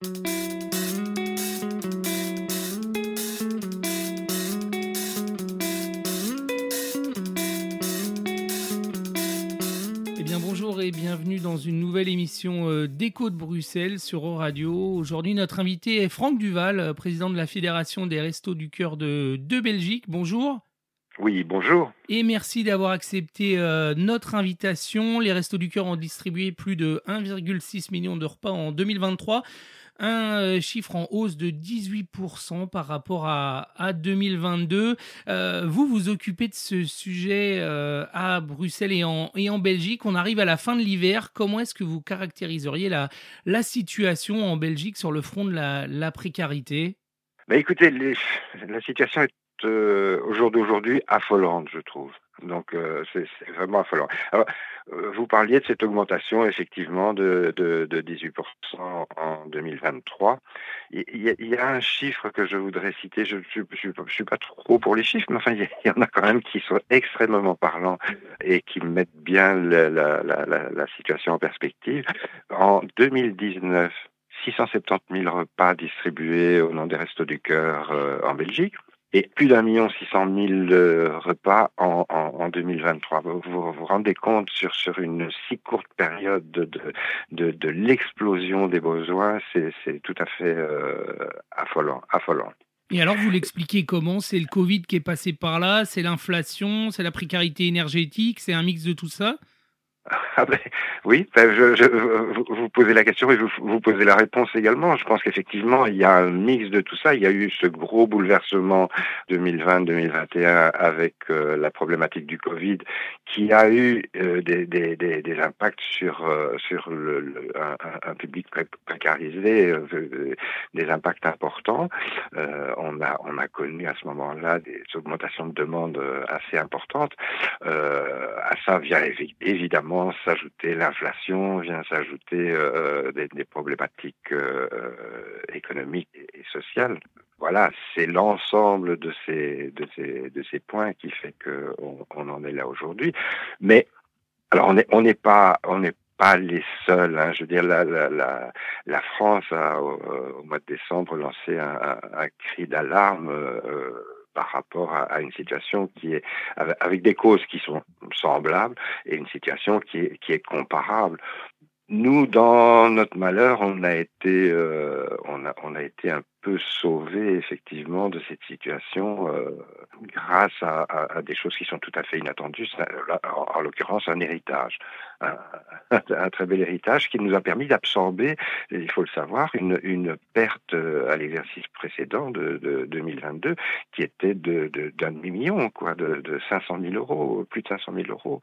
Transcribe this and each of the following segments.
Eh bien bonjour et bienvenue dans une nouvelle émission euh, d'Écho de Bruxelles sur Euradio. Aujourd'hui notre invité est Franck Duval, euh, président de la Fédération des Restos du Cœur de, de Belgique. Bonjour. Oui, bonjour. Et merci d'avoir accepté euh, notre invitation. Les Restos du Cœur ont distribué plus de 1,6 million de repas en 2023 un euh, chiffre en hausse de 18% par rapport à, à 2022. Euh, vous vous occupez de ce sujet euh, à Bruxelles et en, et en Belgique. On arrive à la fin de l'hiver. Comment est-ce que vous caractériseriez la, la situation en Belgique sur le front de la, la précarité? Bah Écoutez, la situation est euh, au jour d'aujourd'hui affolante, je trouve. Donc euh, c'est vraiment affolant. Euh, vous parliez de cette augmentation effectivement de, de, de 18% en 2023. Il y, a, un chiffre que je voudrais citer. Je ne suis pas trop pour les chiffres, mais enfin il y, en a quand même qui sont extrêmement parlants et qui mettent bien la, situation en perspective. En 2019, 670 000 repas distribués au nom des Restos du Cœur en Belgique et plus d'un million six cent mille repas en, en, en 2023. Vous, vous rendez compte sur, sur une si courte période de, de, de, de l'explosion des besoins, c'est tout à fait euh, affolant, affolant. Et alors, vous l'expliquez comment? C'est le Covid qui est passé par là, c'est l'inflation, c'est la précarité énergétique, c'est un mix de tout ça? Ah ben, oui, ben vous, posez la question et vous, vous posez la réponse également. Je pense qu'effectivement, il y a un mix de tout ça. Il y a eu ce gros bouleversement 2020-2021 avec euh, la problématique du Covid qui a eu euh, des, impacts sur, euh, le, un, public précarisé, des impacts importants. On, a, on a connu à ce moment-là des augmentations de demande assez importantes. à ça vient évidemment s'ajouter l'inflation, vient s'ajouter euh, des, problématiques euh, économiques et, sociales. Voilà, c'est l'ensemble de ces, de, ces, de ces points qui fait qu'on on en est là aujourd'hui. Mais alors on n'est on pas pas les seuls. Hein. Je veux dire, la, la, la, France a au, au, mois de décembre lancé un, cri d'alarme. Euh, par rapport à, une situation qui est avec des causes qui sont semblables et une situation qui est, qui est comparable. Nous, dans notre malheur, on a été, euh, on a, on a été sauvé effectivement de cette situation euh, grâce à, des choses qui sont tout à fait inattendues. En, en l'occurrence, un héritage, un, très bel héritage qui nous a permis d'absorber, il faut le savoir, une, perte à l'exercice précédent de, de, 2022 qui était de d'un demi million, quoi, de, de 500 000 euros, plus de 500 000 euros.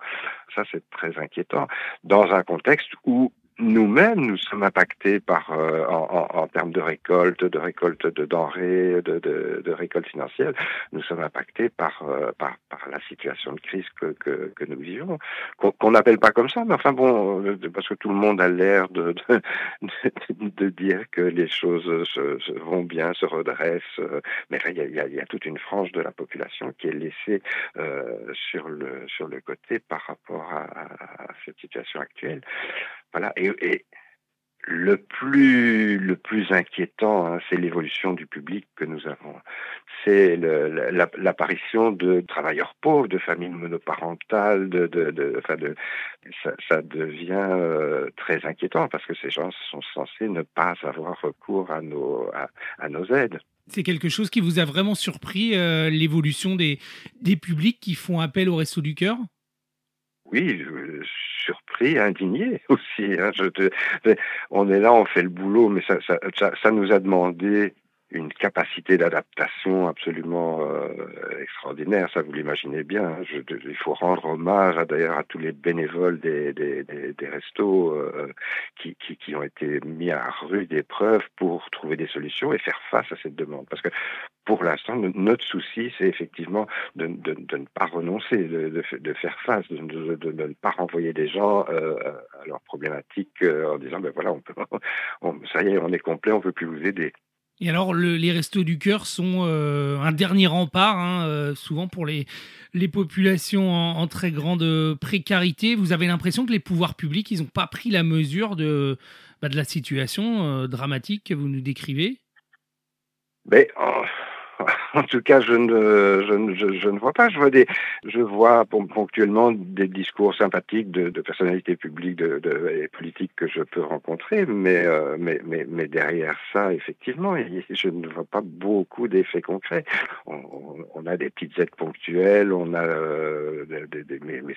Ça, c'est très inquiétant dans un contexte où nous-mêmes, nous sommes impactés par, euh, en, en, en, termes de récolte, de récolte de denrées, de, de, de récolte financière, nous sommes impactés par, euh, par, par, la situation de crise que, que, que nous vivons, qu'on n'appelle pas comme ça, mais enfin bon, euh, parce que tout le monde a l'air de, de, de, dire que les choses se, se, vont bien, se redressent, euh, mais il y a, y a, toute une frange de la population qui est laissée euh, sur, le, sur le côté par rapport à, à cette situation actuelle. Voilà. Et, et, le plus le plus inquiétant, hein, c'est l'évolution du public que nous avons. C'est l'apparition de travailleurs pauvres, de familles monoparentales, de, de, de, enfin de ça, ça devient euh, très inquiétant parce que ces gens sont censés ne pas avoir recours à nos à, à nos aides. C'est quelque chose qui vous a vraiment surpris euh, l'évolution des des publics qui font appel au Resto du cœur? Oui, surpris, indigné aussi. Hein. On est là, on fait le boulot, mais ça nous a demandé une capacité d'adaptation absolument euh, extraordinaire, ça vous l'imaginez bien. Hein. Il faut rendre hommage d'ailleurs à tous les bénévoles des, restos euh, qui, qui, ont été mis à rude épreuve pour trouver des solutions et faire face à cette demande. Parce que pour l'instant, notre souci, c'est effectivement de, de, ne pas renoncer, de, faire face, de, ne pas renvoyer des gens euh, à leurs problématiques en disant ben voilà, on peut, ça y est, on est complet, on peut plus vous aider. Et alors, les restos du cœur sont un dernier rempart, hein, souvent pour les, les populations en, très grande précarité. Vous avez l'impression que les pouvoirs publics, ils n'ont pas pris la mesure de, bah, de la situation dramatique que vous nous décrivez? Mais, oh, en tout cas, je ne, je, je, ne vois pas. Je vois des, je vois ponctuellement des discours sympathiques de, de personnalités publiques de, de, et politiques que je peux rencontrer, mais, euh, mais, mais, mais, derrière ça, effectivement, je ne vois pas beaucoup d'effets concrets. On, on, a des petites aides ponctuelles, on a, euh, des, des, mais, mais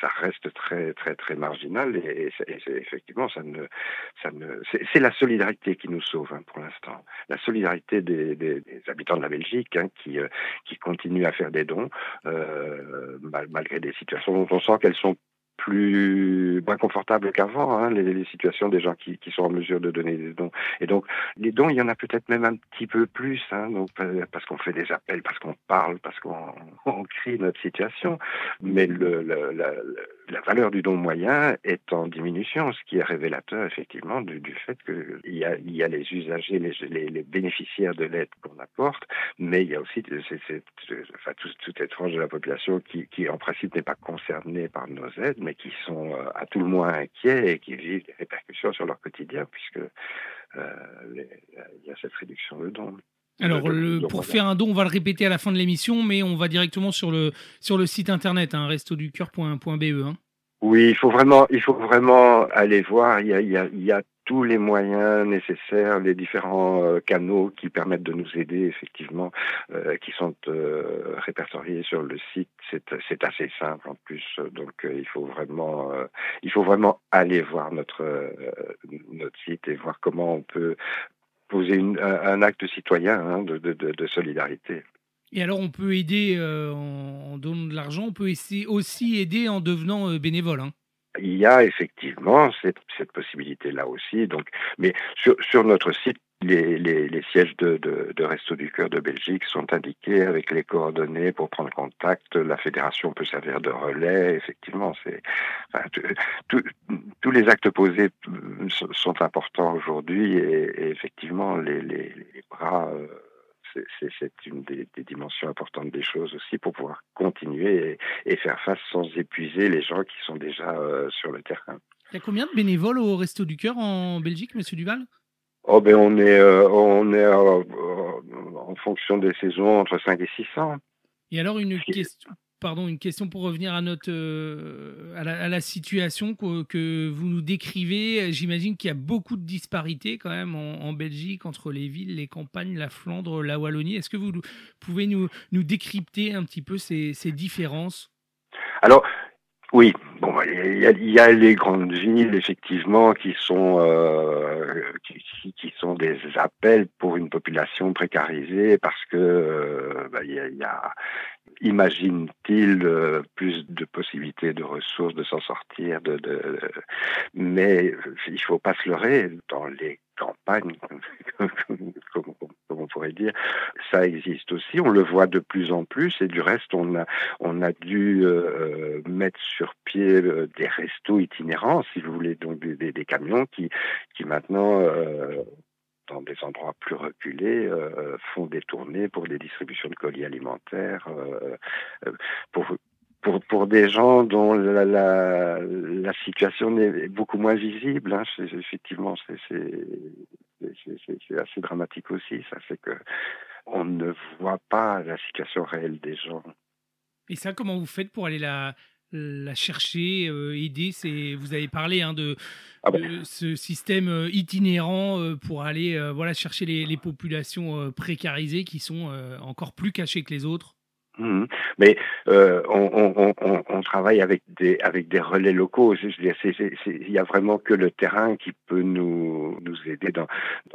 ça reste très, très, très marginal et, et, effectivement, ça ne, ça ne, c'est la solidarité qui nous sauve hein, pour l'instant. La solidarité des, des habitants de la Belgique qui, euh, qui continuent à faire des dons euh, malgré des situations dont on sent qu'elles sont plus moins confortables qu'avant, hein, les, situations des gens qui, qui, sont en mesure de donner des dons. Et donc, les dons, il y en a peut-être même un petit peu plus, hein, donc, euh, parce qu'on fait des appels, parce qu'on parle, parce qu'on on crie notre situation. Mais le, la, valeur du don moyen est en diminution, ce qui est révélateur effectivement du, du fait qu'il y a, il y a les usagers, les, les, les bénéficiaires de l'aide qu'on apporte, mais il y a aussi c'est, c'est, enfin, toute, toute cette tranche de la population qui, qui en principe n'est pas concernée par nos aides, mais qui sont euh, à tout le moins inquiets et qui vivent des répercussions sur leur quotidien puisque euh, il y a cette réduction de dons. Alors, le, pour faire un don, on va le répéter à la fin de l'émission, mais on va directement sur le, sur le site internet, hein, restoducœur.be. Hein. Oui, il faut vraiment, il faut vraiment aller voir. Il y a, il y a, il y a tous les moyens nécessaires, les différents euh, canaux qui permettent de nous aider, effectivement, euh, qui sont euh, répertoriés sur le site. C'est assez simple en plus, donc il faut vraiment, il faut vraiment aller voir notre notre site et voir comment on peut poser une, un, acte citoyen hein, de, solidarité. Et alors, on peut aider en, donnant de l'argent, on peut aussi aider en devenant bénévole. Hein. Il y a effectivement cette, cette possibilité-là aussi. Donc, mais sur, sur notre site, les, les, les, sièges de, de, de Resto du Cœur de Belgique sont indiqués avec les coordonnées pour prendre contact. La fédération peut servir de relais. Effectivement, c'est enfin, tous les actes posés sont importants aujourd'hui et, et, effectivement les, les, bras. Euh, c'est une des, des, dimensions importantes des choses aussi pour pouvoir continuer et, et, faire face sans épuiser les gens qui sont déjà euh, sur le terrain. Il y a combien de bénévoles au Resto du Cœur en Belgique, Monsieur Duval? Oh ben on est euh, on est euh, en fonction des saisons entre 5 et 600. Et alors une question pardon, une question pour revenir à notre euh, à, la, situation que, vous nous décrivez. J'imagine qu'il y a beaucoup de disparités quand même en, Belgique entre les villes, les campagnes, la Flandre, la Wallonie. Est-ce que vous pouvez nous, décrypter un petit peu ces, ces différences? Alors, oui, bon, il y, a, les grandes villes effectivement qui sont euh, qui, sont des appels pour une population précarisée parce que euh, bah, il y, a, imagine-t-il euh, plus de possibilités de ressources de s'en sortir de, de mais il faut pas se leurrer dans les campagne, comme, on pourrait dire, ça existe aussi. On le voit de plus en plus et du reste, on a, on a dû euh, mettre sur pied euh, des restos itinérants, si vous voulez, donc des, des camions qui, qui maintenant euh, dans des endroits plus reculés, euh, font des tournées pour des distributions de colis alimentaires, euh, pour pour, pour des gens dont la, la, la situation est beaucoup moins visible, hein, c'est, effectivement, c'est, c'est, assez dramatique aussi. Ça fait que on ne voit pas la situation réelle des gens. Et ça, comment vous faites pour aller la, la chercher, euh, aider c'est, Vous avez parlé hein, de, ah de, ce système euh, itinérant euh, pour aller voilà, chercher les, les populations précarisées qui sont encore plus cachées que les autres Mmh. Mais euh, on, travaille avec des relais locaux. Il y a vraiment que le terrain qui peut nous aider dans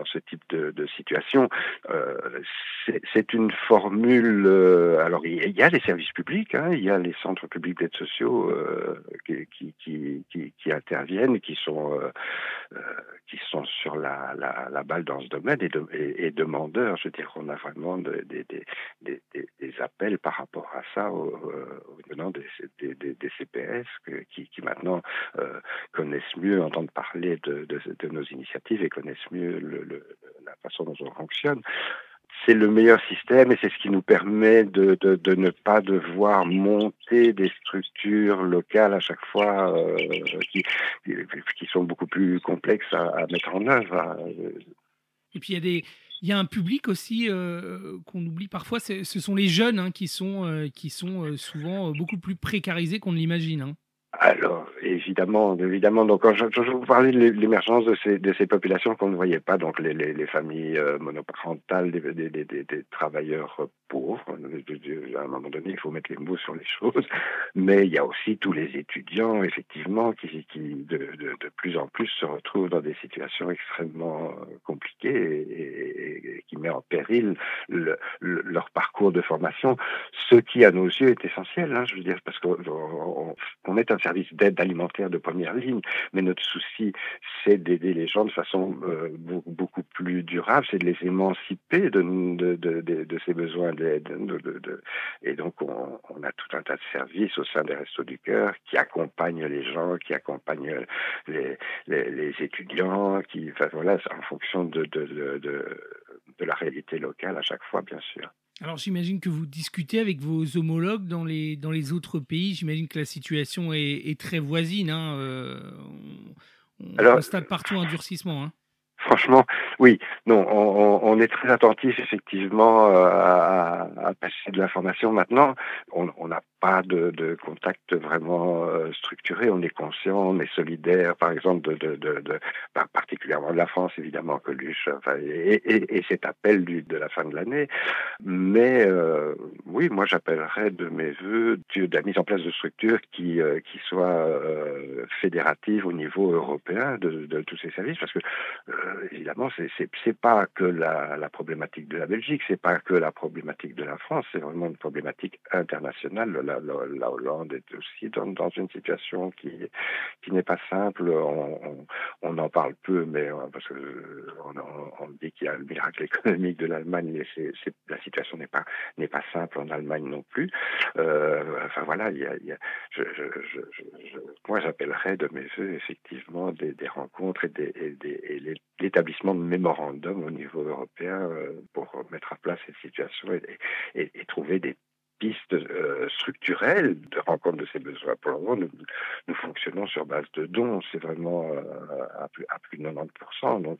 ce type de, situation. Euh, c'est une formule. Euh, alors il y a les services publics, hein, il y a les centres publics d'aide sociaux qui, interviennent, qui sont sur la, balle dans ce domaine et, de, et, et demandeurs. Je veux dire, on a vraiment des, des appels par rapport à ça au, au des, CPS qui, maintenant connaissent mieux, entendent parler de, de, de, nos initiatives et connaissent mieux la façon dont on fonctionne c'est le meilleur système et c'est ce qui nous permet de, ne pas devoir monter des structures locales à chaque fois euh, qui, sont beaucoup plus complexes à, à mettre en œuvre. Et puis il y a des il y a un public aussi euh, qu'on oublie parfois, ce sont les jeunes hein, qui sont, euh, qui sont euh, souvent beaucoup plus précarisés qu'on ne l'imagine. Hein. Alors, évidemment, évidemment. Donc, quand je, vous parlais de l'émergence de ces, de ces populations qu'on ne voyait pas, donc les, les, les familles monoparentales, des, travailleurs pauvres. À un moment donné, il faut mettre les mots sur les choses. Mais il y a aussi tous les étudiants, effectivement, qui, de, plus en plus se retrouvent dans des situations extrêmement compliquées et, qui met en péril le, le, leur parcours de formation, ce qui, à nos yeux, est essentiel. Hein, je veux dire, parce qu'on on est un service d'aide alimentaire de première ligne, mais notre souci, c'est d'aider les gens de façon euh, beaucoup plus durable, c'est de les émanciper de ces besoins Et donc, on, on, a tout un tas de services au sein des Restos du Cœur qui accompagnent les gens, qui accompagnent les, les, les étudiants, qui, enfin, voilà, en fonction de, de, de, de la réalité locale à chaque fois, bien sûr. Alors j'imagine que vous discutez avec vos homologues dans les, dans les autres pays. J'imagine que la situation est, est très voisine. Hein. Euh, on, on Alors, constate partout un durcissement. Hein. Franchement, oui. Non, on, est très attentif effectivement euh, à, passer de l'information. Maintenant, on n'a pas de, contact vraiment euh, structuré. On est conscient, on est solidaire, par exemple, de bah, particulièrement de la France, évidemment, Coluche, enfin, et, et, et, cet appel de la fin de l'année. Mais euh, oui, moi, j'appellerais de mes voeux de la mise en place de structures qui, euh, qui soient euh, fédératives au niveau européen de, tous ces services, parce que évidemment, c'est pas que la, problématique de la Belgique, c'est pas que la problématique de la France, c'est vraiment une problématique internationale la, la, la, Hollande est aussi dans, une situation qui, qui n'est pas simple. On, on, en parle peu, mais euh, parce que on, dit qu'il y a le miracle économique de l'Allemagne, mais la situation n'est pas simple en Allemagne non plus. Euh, enfin voilà, moi j'appellerais de mes voeux effectivement des, rencontres et, l'établissement de mémorandums au niveau européen euh, pour mettre à plat cette situation et trouver des pistes euh, structurelles de rencontre de ces besoins. Pour le moment, nous, nous fonctionnons sur base de dons. C'est vraiment euh, à, plus, à plus de 90%, donc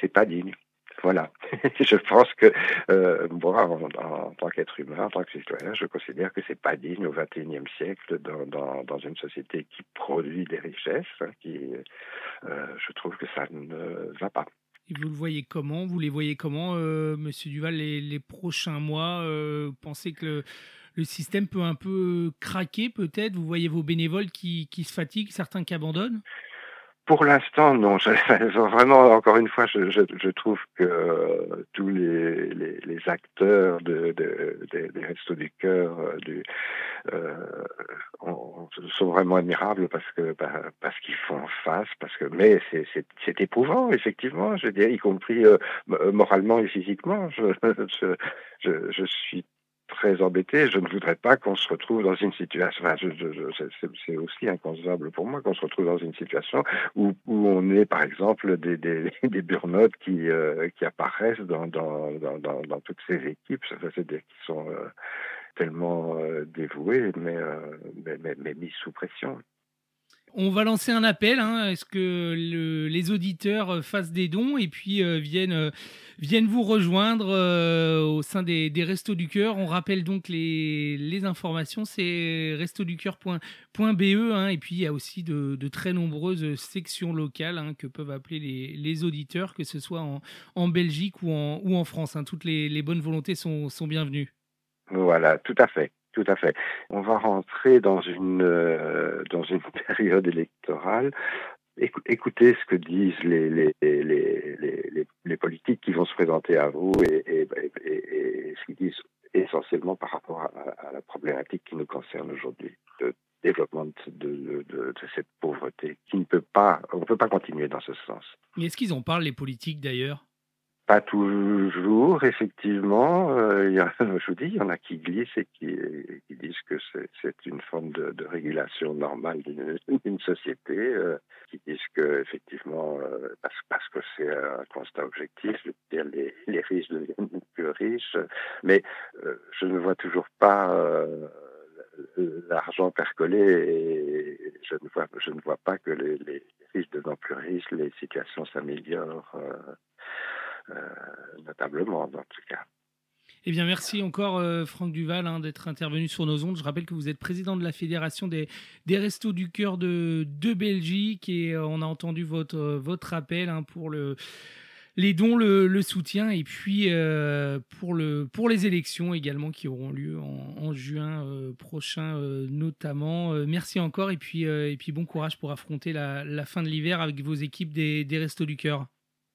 c'est pas digne. Voilà. je pense que euh, moi, en, en, tant qu'être humain, en tant que citoyen, je considère que c'est pas digne au XXIe siècle dans, dans, dans, une société qui produit des richesses, hein, qui, euh, je trouve que ça ne va pas. Et vous le voyez comment? Vous les voyez comment, euh, Monsieur Duval, les, prochains mois euh, pensez que le, le, système peut un peu craquer, peut-être? Vous voyez vos bénévoles qui se fatiguent, certains qui abandonnent? Pour l'instant, non. Je, vraiment, encore une fois, je, je, je trouve que euh, tous les, les, les, acteurs de, de, de, des Restos du Cœur euh, du, euh, on, sont vraiment admirables parce que bah, parce qu'ils font face, parce que mais c'est éprouvant effectivement. Je veux dire, y compris euh, moralement et physiquement. Je, je, je suis très embêté. Je ne voudrais pas qu'on se retrouve dans une situation. Enfin, c'est aussi inconcevable pour moi qu'on se retrouve dans une situation où, où on est, par exemple, des, des, des burn qui, euh, qui apparaissent dans, dans, dans, toutes ces équipes. C'est-à-dire qui sont euh, tellement euh, dévoués, mais, euh, mais, mais, mais mis sous pression. On va lancer un appel. Hein. Est-ce que le, les auditeurs euh, fassent des dons et puis euh, viennent, euh, viennent vous rejoindre au sein des, Restos du Cœur On rappelle donc les, informations, c'est restoducoeur.be. Hein, et puis il y a aussi de, très nombreuses sections locales hein, que peuvent appeler les, auditeurs, que ce soit en, Belgique ou en, France. Hein. Toutes les, les bonnes volontés sont, sont bienvenues. Voilà, tout à fait. Tout à fait. On va rentrer dans une euh, dans une période électorale. Écoutez ce que disent les les, les, les, politiques qui vont se présenter à vous et, ce qu'ils disent essentiellement par rapport à, la problématique qui nous concerne aujourd'hui, le développement de, de, cette pauvreté qui ne peut pas, on ne peut pas continuer dans ce sens. Mais est-ce qu'ils en parlent les politiques d'ailleurs? Pas toujours, effectivement. Euh, y a, je vous dis, il y en a qui glissent et qui, qui disent que c'est une forme de, de régulation normale d'une société, euh, qui disent que effectivement, euh, parce, parce que c'est un constat objectif, les, les riches deviennent plus riches, mais euh, je ne vois toujours pas l'argent percolé et je ne vois, je ne vois pas que les, les riches devenant plus riches, les situations s'améliorent. Euh, notablement dans tout cas. Eh bien, merci encore, euh, Franck Duval, hein, d'être intervenu sur nos ondes. Je rappelle que vous êtes président de la Fédération des, Restos du Cœur de, Belgique et euh, on a entendu votre, appel hein, pour le, les dons, le, soutien et puis pour, le, pour les élections également qui auront lieu en, juin prochain notamment. merci encore et puis, bon courage pour affronter la, la fin de l'hiver avec vos équipes des, des Restos du Cœur.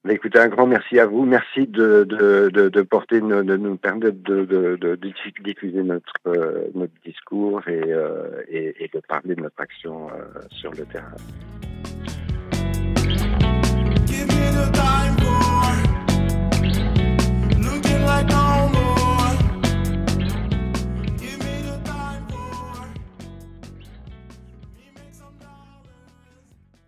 Bah, écoutez, un grand merci à vous. Merci de, de, de, porter, de, nous permettre de, diffuser notre, euh, notre discours euh, et, et, de parler de notre action euh, sur le terrain.